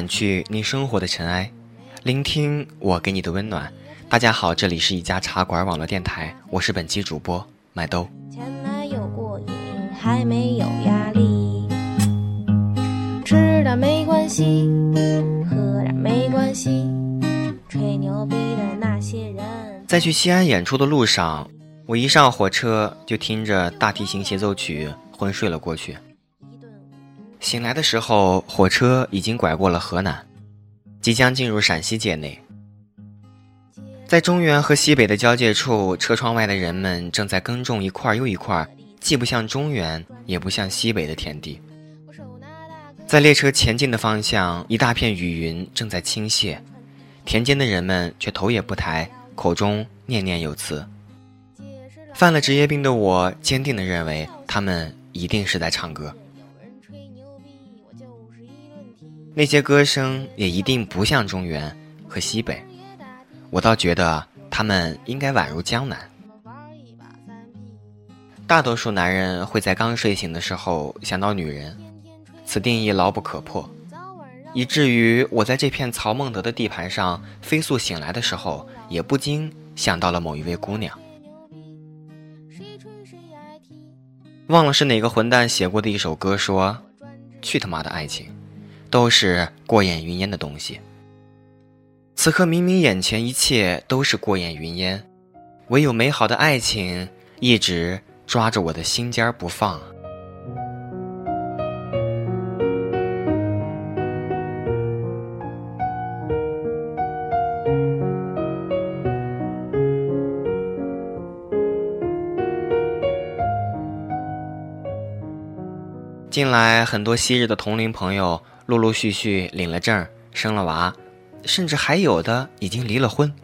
掸去你生活的尘埃，聆听我给你的温暖。大家好，这里是一家茶馆网络电台，我是本期主播麦兜。前男友过瘾，还没有压力，吃的没关系，喝点没关系，吹牛逼的那些人。在去西安演出的路上，我一上火车就听着大提琴协奏曲昏睡了过去。醒来的时候，火车已经拐过了河南，即将进入陕西界内。在中原和西北的交界处，车窗外的人们正在耕种一块又一块既不像中原也不像西北的田地。在列车前进的方向，一大片雨云正在倾泻，田间的人们却头也不抬，口中念念有词。犯了职业病的我，坚定地认为他们一定是在唱歌。那些歌声也一定不像中原和西北，我倒觉得他们应该宛如江南。大多数男人会在刚睡醒的时候想到女人，此定义牢不可破，以至于我在这片曹孟德的地盘上飞速醒来的时候，也不禁想到了某一位姑娘。忘了是哪个混蛋写过的一首歌，说：“去他妈的爱情。”都是过眼云烟的东西。此刻明明眼前一切都是过眼云烟，唯有美好的爱情一直抓着我的心尖不放。近来很多昔日的同龄朋友。陆陆续续领了证，生了娃，甚至还有的已经离了婚。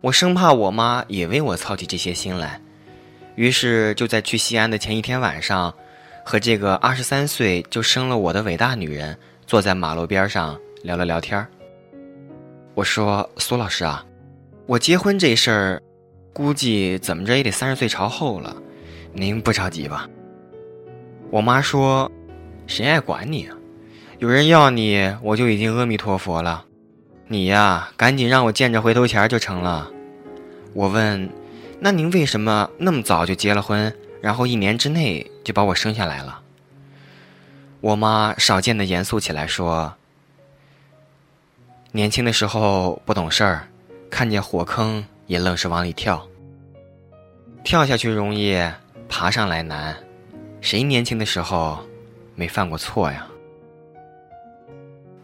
我生怕我妈也为我操起这些心来，于是就在去西安的前一天晚上，和这个二十三岁就生了我的伟大女人坐在马路边上聊了聊天我说：“苏老师啊，我结婚这事儿，估计怎么着也得三十岁朝后了，您不着急吧？”我妈说：“谁爱管你啊？”有人要你，我就已经阿弥陀佛了。你呀，赶紧让我见着回头钱就成了。我问，那您为什么那么早就结了婚，然后一年之内就把我生下来了？我妈少见的严肃起来说：“年轻的时候不懂事儿，看见火坑也愣是往里跳。跳下去容易，爬上来难。谁年轻的时候没犯过错呀？”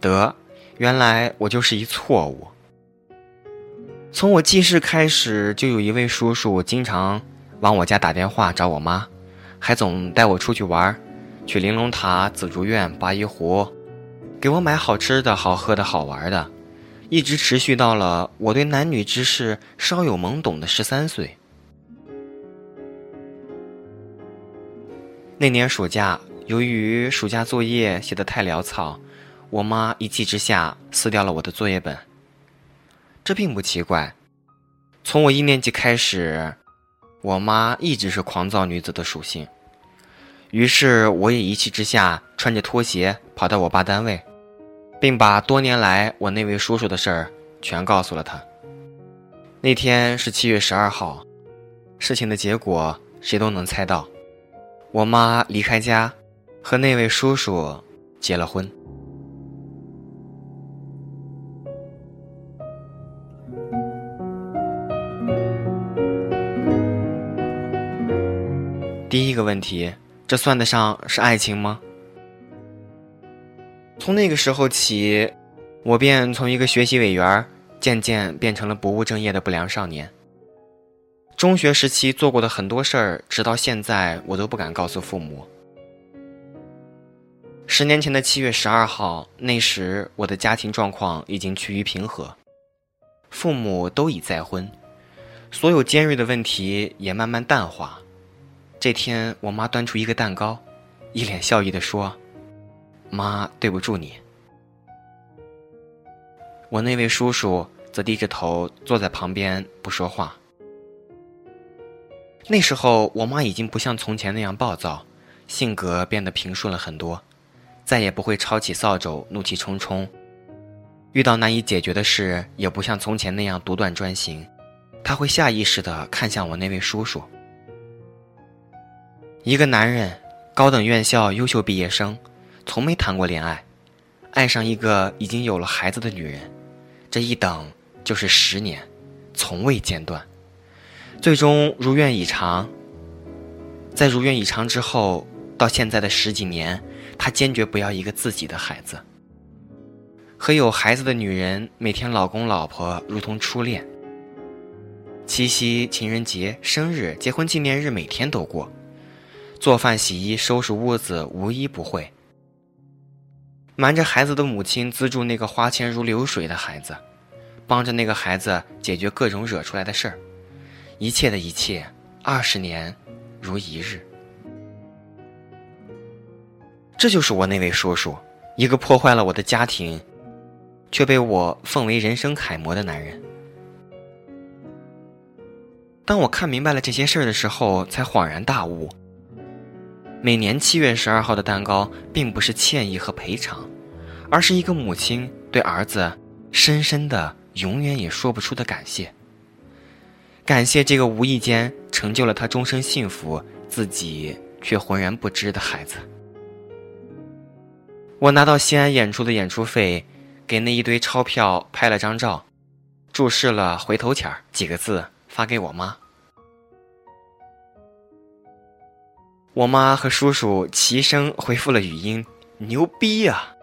得，原来我就是一错误。从我记事开始，就有一位叔叔经常往我家打电话找我妈，还总带我出去玩，去玲珑塔、紫竹院、八一湖，给我买好吃的好喝的好玩的，一直持续到了我对男女之事稍有懵懂的十三岁。那年暑假，由于暑假作业写得太潦草。我妈一气之下撕掉了我的作业本。这并不奇怪，从我一年级开始，我妈一直是狂躁女子的属性。于是我也一气之下穿着拖鞋跑到我爸单位，并把多年来我那位叔叔的事儿全告诉了他。那天是七月十二号，事情的结果谁都能猜到，我妈离开家，和那位叔叔结了婚。一个问题，这算得上是爱情吗？从那个时候起，我便从一个学习委员，渐渐变成了不务正业的不良少年。中学时期做过的很多事儿，直到现在我都不敢告诉父母。十年前的七月十二号，那时我的家庭状况已经趋于平和，父母都已再婚，所有尖锐的问题也慢慢淡化。这天，我妈端出一个蛋糕，一脸笑意地说：“妈，对不住你。”我那位叔叔则低着头坐在旁边不说话。那时候，我妈已经不像从前那样暴躁，性格变得平顺了很多。再也不会抄起扫帚怒气冲冲。遇到难以解决的事，也不像从前那样独断专行，她会下意识地看向我那位叔叔。一个男人，高等院校优秀毕业生，从没谈过恋爱，爱上一个已经有了孩子的女人，这一等就是十年，从未间断，最终如愿以偿。在如愿以偿之后，到现在的十几年，他坚决不要一个自己的孩子。和有孩子的女人每天老公老婆如同初恋。七夕、情人节、生日、结婚纪念日每天都过，做饭、洗衣、收拾屋子无一不会。瞒着孩子的母亲资助那个花钱如流水的孩子，帮着那个孩子解决各种惹出来的事儿，一切的一切，二十年如一日。这就是我那位叔叔，一个破坏了我的家庭。却被我奉为人生楷模的男人。当我看明白了这些事儿的时候，才恍然大悟。每年七月十二号的蛋糕，并不是歉意和赔偿，而是一个母亲对儿子深深的、永远也说不出的感谢。感谢这个无意间成就了他终身幸福，自己却浑然不知的孩子。我拿到西安演出的演出费。给那一堆钞票拍了张照，注释了“回头钱”几个字，发给我妈。我妈和叔叔齐声回复了语音：“牛逼呀！”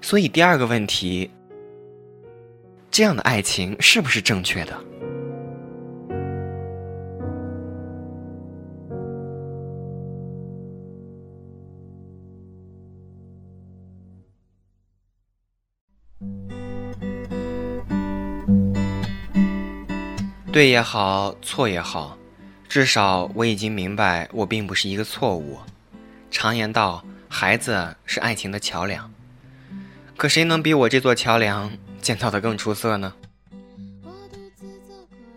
所以第二个问题，这样的爱情是不是正确的？对也好，错也好，至少我已经明白，我并不是一个错误。常言道，孩子是爱情的桥梁。可谁能比我这座桥梁建造的更出色呢？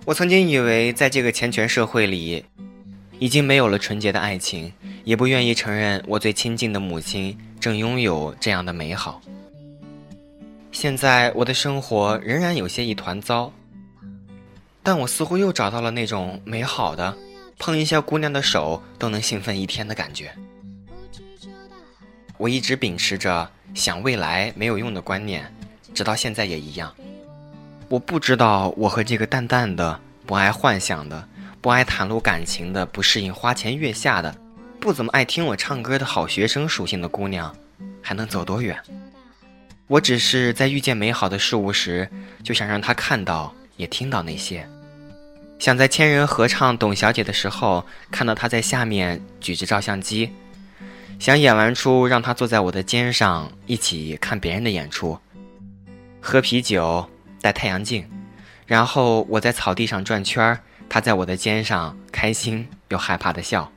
我曾经以为，在这个钱权社会里，已经没有了纯洁的爱情，也不愿意承认我最亲近的母亲正拥有这样的美好。现在，我的生活仍然有些一团糟。但我似乎又找到了那种美好的，碰一下姑娘的手都能兴奋一天的感觉。我一直秉持着想未来没有用的观念，直到现在也一样。我不知道我和这个淡淡的、不爱幻想的、不爱袒露感情的、不适应花前月下的、不怎么爱听我唱歌的好学生属性的姑娘，还能走多远。我只是在遇见美好的事物时，就想让她看到，也听到那些。想在千人合唱《董小姐》的时候，看到她在下面举着照相机；想演完出让她坐在我的肩上，一起看别人的演出，喝啤酒，戴太阳镜，然后我在草地上转圈儿，她在我的肩上开心又害怕的笑。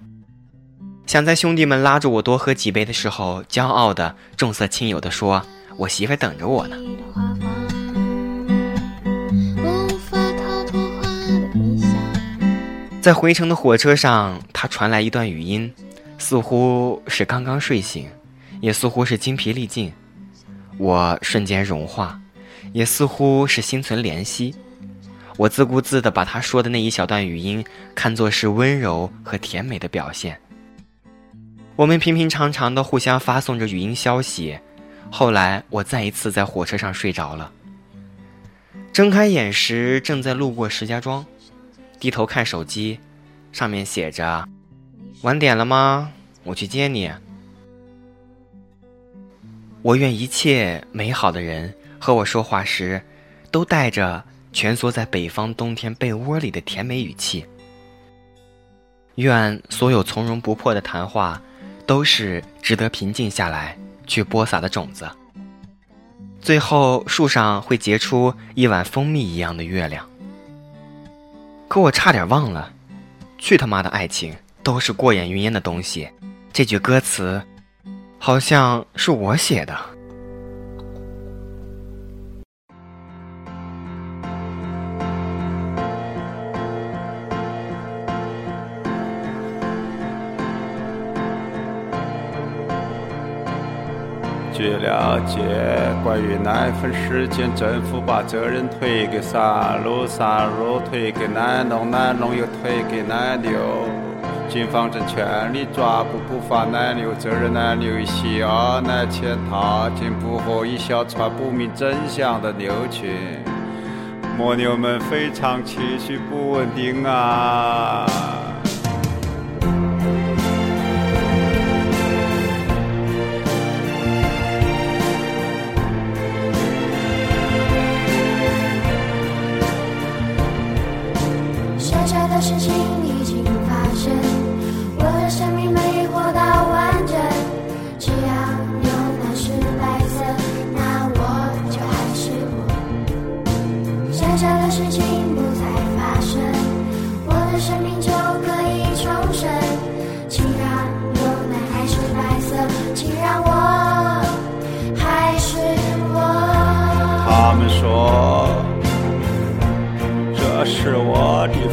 想在兄弟们拉着我多喝几杯的时候，骄傲的重色轻友的说：“我媳妇等着我呢。”在回程的火车上，他传来一段语音，似乎是刚刚睡醒，也似乎是精疲力尽。我瞬间融化，也似乎是心存怜惜。我自顾自地把他说的那一小段语音看作是温柔和甜美的表现。我们平平常常地互相发送着语音消息。后来，我再一次在火车上睡着了。睁开眼时，正在路过石家庄。低头看手机，上面写着：“晚点了吗？我去接你。”我愿一切美好的人和我说话时，都带着蜷缩在北方冬天被窝里的甜美语气。愿所有从容不迫的谈话，都是值得平静下来去播撒的种子。最后，树上会结出一碗蜂蜜一样的月亮。可我差点忘了，去他妈的爱情都是过眼云烟的东西。这句歌词，好像是我写的。据了解，关于奶粉事件，政府把责任推给三鹿，三鹿推给奶农，奶农又推给奶牛。警方正全力抓捕不法奶牛，责任奶牛一小奶潜逃，竟捕获一小串不明真相的牛群。牧牛们非常情绪不稳定啊！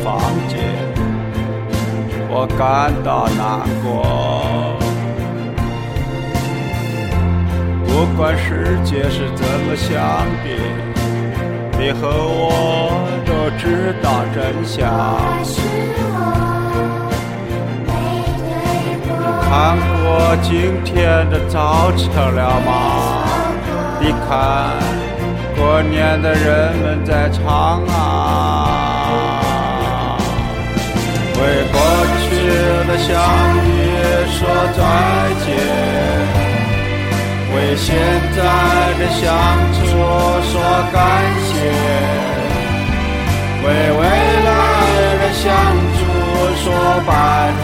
房间，我感到难过。不管世界是怎么想的，你和我都知道真相。看过今天的早晨了吗？你看，过年的人们在唱啊。为过去的相遇说再见，为现在的相处说感谢，为未来的相处说拜托，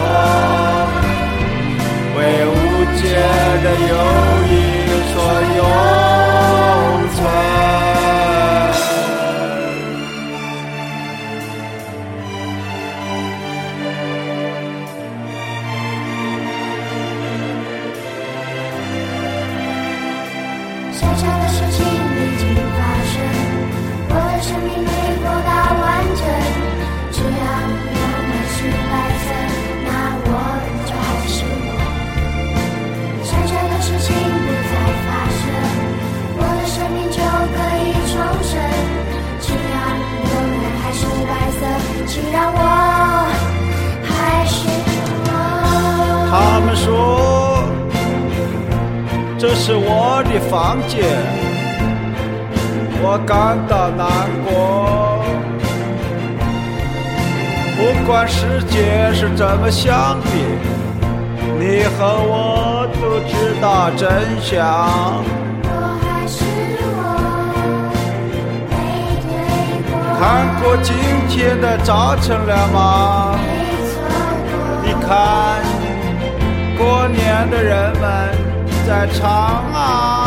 他们说这是我的房间，我感到难过。不管世界是怎么想的，你和我都知道真相。看过今天的早晨了吗？你看。过年的人们在唱啊，